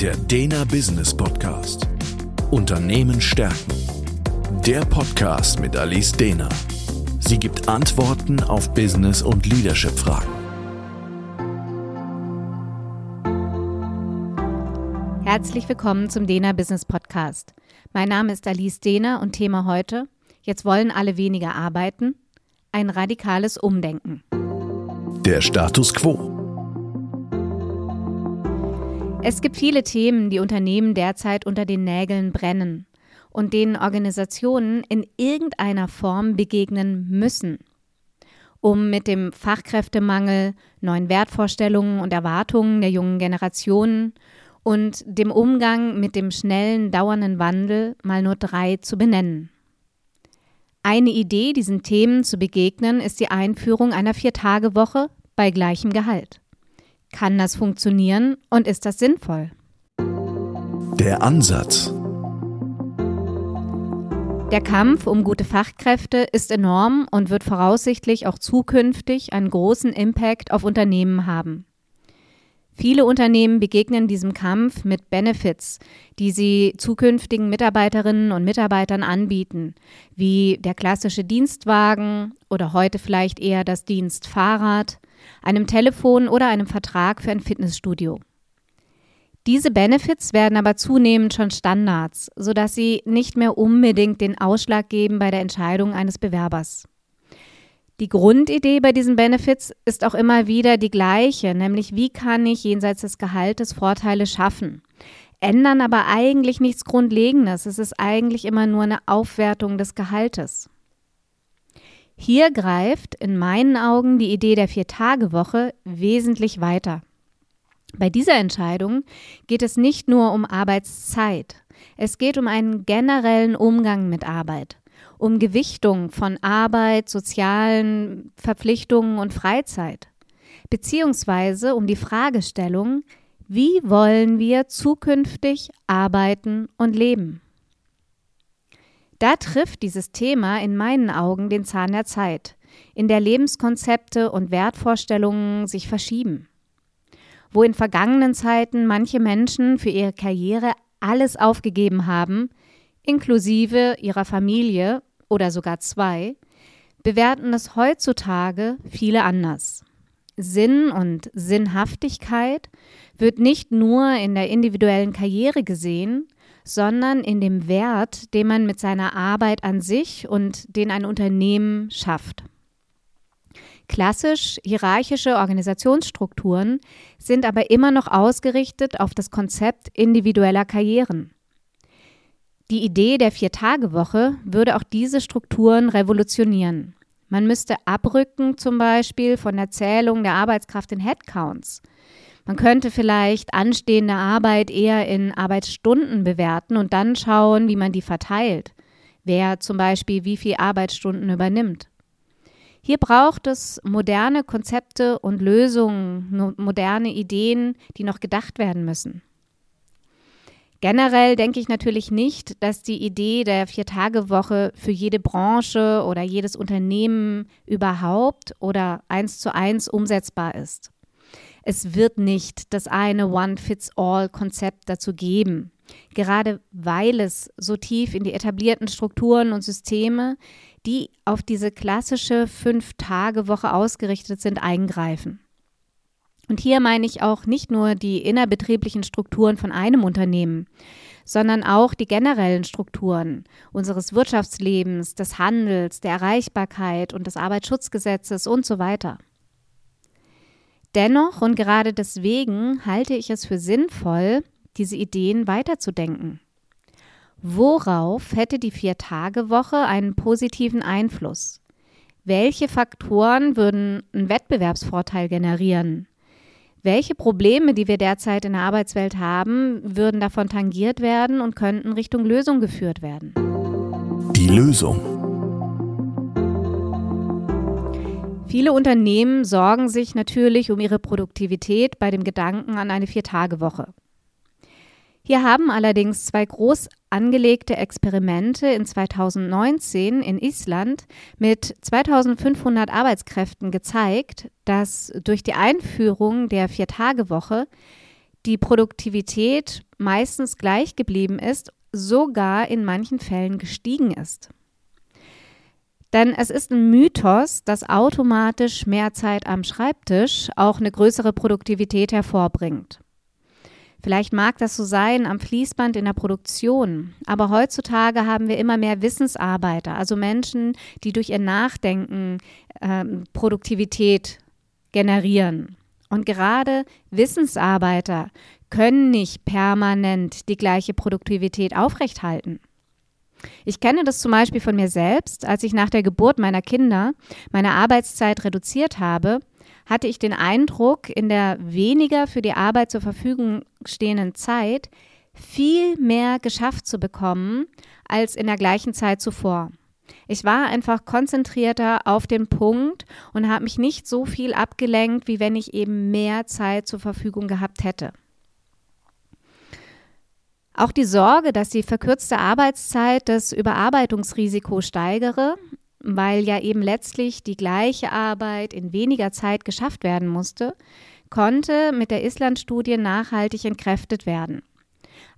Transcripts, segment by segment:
Der Dena Business Podcast. Unternehmen stärken. Der Podcast mit Alice Dena. Sie gibt Antworten auf Business- und Leadership-Fragen. Herzlich willkommen zum Dena Business Podcast. Mein Name ist Alice Dehner und Thema heute: Jetzt wollen alle weniger arbeiten. Ein radikales Umdenken. Der Status quo. Es gibt viele Themen, die Unternehmen derzeit unter den Nägeln brennen und denen Organisationen in irgendeiner Form begegnen müssen, um mit dem Fachkräftemangel, neuen Wertvorstellungen und Erwartungen der jungen Generationen und dem Umgang mit dem schnellen, dauernden Wandel mal nur drei zu benennen. Eine Idee, diesen Themen zu begegnen, ist die Einführung einer Vier-Tage-Woche bei gleichem Gehalt. Kann das funktionieren und ist das sinnvoll? Der Ansatz. Der Kampf um gute Fachkräfte ist enorm und wird voraussichtlich auch zukünftig einen großen Impact auf Unternehmen haben. Viele Unternehmen begegnen diesem Kampf mit Benefits, die sie zukünftigen Mitarbeiterinnen und Mitarbeitern anbieten, wie der klassische Dienstwagen oder heute vielleicht eher das Dienstfahrrad, einem Telefon oder einem Vertrag für ein Fitnessstudio. Diese Benefits werden aber zunehmend schon Standards, sodass sie nicht mehr unbedingt den Ausschlag geben bei der Entscheidung eines Bewerbers. Die Grundidee bei diesen Benefits ist auch immer wieder die gleiche, nämlich wie kann ich jenseits des Gehaltes Vorteile schaffen, ändern aber eigentlich nichts Grundlegendes. Es ist eigentlich immer nur eine Aufwertung des Gehaltes. Hier greift in meinen Augen die Idee der Vier-Tage-Woche wesentlich weiter. Bei dieser Entscheidung geht es nicht nur um Arbeitszeit, es geht um einen generellen Umgang mit Arbeit, um Gewichtung von Arbeit, sozialen Verpflichtungen und Freizeit, beziehungsweise um die Fragestellung, wie wollen wir zukünftig arbeiten und leben? Da trifft dieses Thema in meinen Augen den Zahn der Zeit, in der Lebenskonzepte und Wertvorstellungen sich verschieben. Wo in vergangenen Zeiten manche Menschen für ihre Karriere alles aufgegeben haben, inklusive ihrer Familie oder sogar zwei, bewerten es heutzutage viele anders. Sinn und Sinnhaftigkeit wird nicht nur in der individuellen Karriere gesehen, sondern in dem Wert, den man mit seiner Arbeit an sich und den ein Unternehmen schafft. Klassisch hierarchische Organisationsstrukturen sind aber immer noch ausgerichtet auf das Konzept individueller Karrieren. Die Idee der Vier-Tage-Woche würde auch diese Strukturen revolutionieren. Man müsste abrücken zum Beispiel von der Zählung der Arbeitskraft in Headcounts – man könnte vielleicht anstehende Arbeit eher in Arbeitsstunden bewerten und dann schauen, wie man die verteilt. Wer zum Beispiel wie viele Arbeitsstunden übernimmt. Hier braucht es moderne Konzepte und Lösungen, moderne Ideen, die noch gedacht werden müssen. Generell denke ich natürlich nicht, dass die Idee der Vier-Tage-Woche für jede Branche oder jedes Unternehmen überhaupt oder eins zu eins umsetzbar ist. Es wird nicht das eine One-Fits-All-Konzept dazu geben. Gerade weil es so tief in die etablierten Strukturen und Systeme, die auf diese klassische Fünf-Tage-Woche ausgerichtet sind, eingreifen. Und hier meine ich auch nicht nur die innerbetrieblichen Strukturen von einem Unternehmen, sondern auch die generellen Strukturen unseres Wirtschaftslebens, des Handels, der Erreichbarkeit und des Arbeitsschutzgesetzes und so weiter. Dennoch und gerade deswegen halte ich es für sinnvoll, diese Ideen weiterzudenken. Worauf hätte die Vier-Tage-Woche einen positiven Einfluss? Welche Faktoren würden einen Wettbewerbsvorteil generieren? Welche Probleme, die wir derzeit in der Arbeitswelt haben, würden davon tangiert werden und könnten Richtung Lösung geführt werden? Die Lösung. Viele Unternehmen sorgen sich natürlich um ihre Produktivität bei dem Gedanken an eine Vier-Tage-Woche. Hier haben allerdings zwei groß angelegte Experimente in 2019 in Island mit 2500 Arbeitskräften gezeigt, dass durch die Einführung der Vier-Tage-Woche die Produktivität meistens gleich geblieben ist, sogar in manchen Fällen gestiegen ist. Denn es ist ein Mythos, dass automatisch mehr Zeit am Schreibtisch auch eine größere Produktivität hervorbringt. Vielleicht mag das so sein am Fließband in der Produktion, aber heutzutage haben wir immer mehr Wissensarbeiter, also Menschen, die durch ihr Nachdenken äh, Produktivität generieren. Und gerade Wissensarbeiter können nicht permanent die gleiche Produktivität aufrechthalten. Ich kenne das zum Beispiel von mir selbst. Als ich nach der Geburt meiner Kinder meine Arbeitszeit reduziert habe, hatte ich den Eindruck, in der weniger für die Arbeit zur Verfügung stehenden Zeit viel mehr geschafft zu bekommen als in der gleichen Zeit zuvor. Ich war einfach konzentrierter auf den Punkt und habe mich nicht so viel abgelenkt, wie wenn ich eben mehr Zeit zur Verfügung gehabt hätte. Auch die Sorge, dass die verkürzte Arbeitszeit das Überarbeitungsrisiko steigere, weil ja eben letztlich die gleiche Arbeit in weniger Zeit geschafft werden musste, konnte mit der Island-Studie nachhaltig entkräftet werden.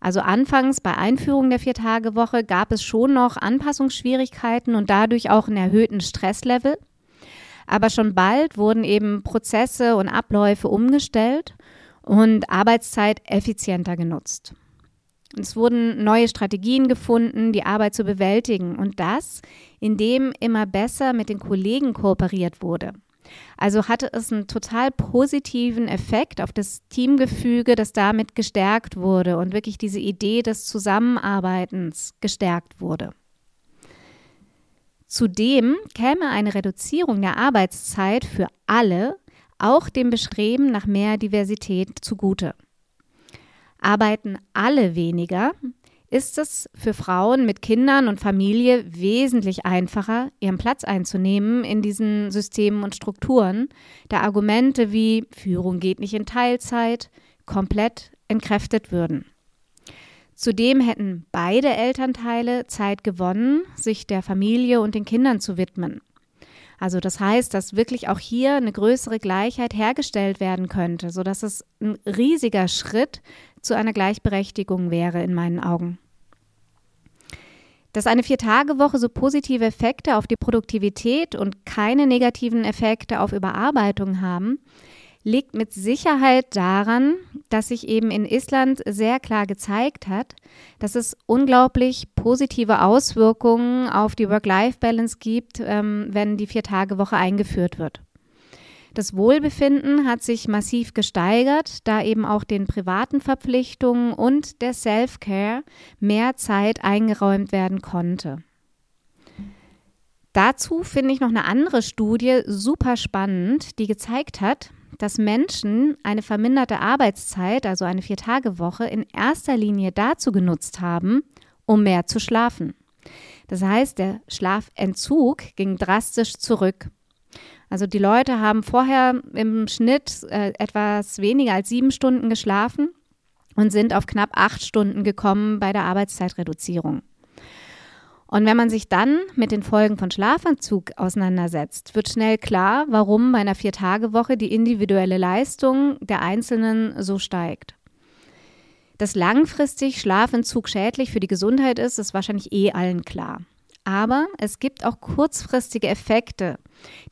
Also anfangs bei Einführung der Viertagewoche gab es schon noch Anpassungsschwierigkeiten und dadurch auch einen erhöhten Stresslevel. Aber schon bald wurden eben Prozesse und Abläufe umgestellt und Arbeitszeit effizienter genutzt. Es wurden neue Strategien gefunden, die Arbeit zu bewältigen und das, indem immer besser mit den Kollegen kooperiert wurde. Also hatte es einen total positiven Effekt auf das Teamgefüge, das damit gestärkt wurde und wirklich diese Idee des Zusammenarbeitens gestärkt wurde. Zudem käme eine Reduzierung der Arbeitszeit für alle auch dem Bestreben nach mehr Diversität zugute. Arbeiten alle weniger, ist es für Frauen mit Kindern und Familie wesentlich einfacher, ihren Platz einzunehmen in diesen Systemen und Strukturen, da Argumente wie Führung geht nicht in Teilzeit komplett entkräftet würden. Zudem hätten beide Elternteile Zeit gewonnen, sich der Familie und den Kindern zu widmen. Also das heißt, dass wirklich auch hier eine größere Gleichheit hergestellt werden könnte, sodass es ein riesiger Schritt zu einer Gleichberechtigung wäre in meinen Augen. Dass eine Vier-Tage-Woche so positive Effekte auf die Produktivität und keine negativen Effekte auf Überarbeitung haben, liegt mit Sicherheit daran, dass sich eben in Island sehr klar gezeigt hat, dass es unglaublich positive Auswirkungen auf die Work-Life-Balance gibt, ähm, wenn die Vier-Tage-Woche eingeführt wird. Das Wohlbefinden hat sich massiv gesteigert, da eben auch den privaten Verpflichtungen und der Self-Care mehr Zeit eingeräumt werden konnte. Dazu finde ich noch eine andere Studie super spannend, die gezeigt hat, dass Menschen eine verminderte Arbeitszeit, also eine Viertagewoche, in erster Linie dazu genutzt haben, um mehr zu schlafen. Das heißt, der Schlafentzug ging drastisch zurück. Also die Leute haben vorher im Schnitt äh, etwas weniger als sieben Stunden geschlafen und sind auf knapp acht Stunden gekommen bei der Arbeitszeitreduzierung. Und wenn man sich dann mit den Folgen von Schlafanzug auseinandersetzt, wird schnell klar, warum bei einer Viertagewoche die individuelle Leistung der Einzelnen so steigt. Dass langfristig Schlafentzug schädlich für die Gesundheit ist, ist wahrscheinlich eh allen klar. Aber es gibt auch kurzfristige Effekte,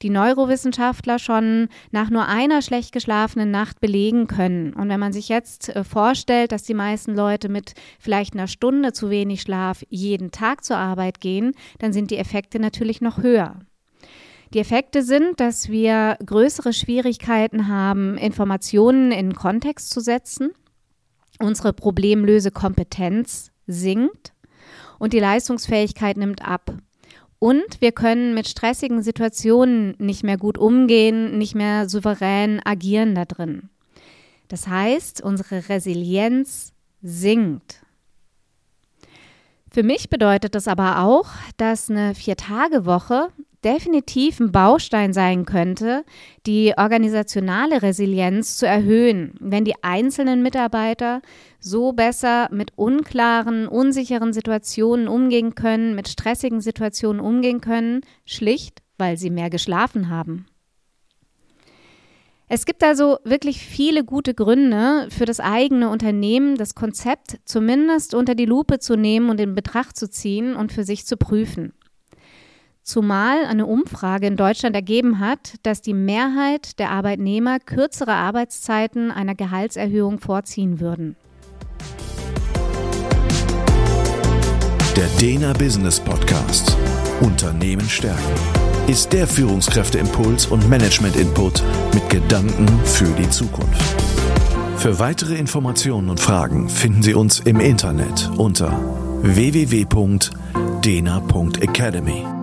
die Neurowissenschaftler schon nach nur einer schlecht geschlafenen Nacht belegen können. Und wenn man sich jetzt äh, vorstellt, dass die meisten Leute mit vielleicht einer Stunde zu wenig Schlaf jeden Tag zur Arbeit gehen, dann sind die Effekte natürlich noch höher. Die Effekte sind, dass wir größere Schwierigkeiten haben, Informationen in Kontext zu setzen. Unsere Problemlösekompetenz sinkt und die Leistungsfähigkeit nimmt ab. Und wir können mit stressigen Situationen nicht mehr gut umgehen, nicht mehr souverän agieren da drin. Das heißt, unsere Resilienz sinkt. Für mich bedeutet das aber auch, dass eine Vier-Tage-Woche definitiv ein Baustein sein könnte, die organisationale Resilienz zu erhöhen, wenn die einzelnen Mitarbeiter so besser mit unklaren, unsicheren Situationen umgehen können, mit stressigen Situationen umgehen können, schlicht, weil sie mehr geschlafen haben. Es gibt also wirklich viele gute Gründe für das eigene Unternehmen, das Konzept zumindest unter die Lupe zu nehmen und in Betracht zu ziehen und für sich zu prüfen. Zumal eine Umfrage in Deutschland ergeben hat, dass die Mehrheit der Arbeitnehmer kürzere Arbeitszeiten einer Gehaltserhöhung vorziehen würden. Der Dena Business Podcast. Unternehmen stärken ist der Führungskräfteimpuls und Management-Input mit Gedanken für die Zukunft. Für weitere Informationen und Fragen finden Sie uns im Internet unter www.dena.academy.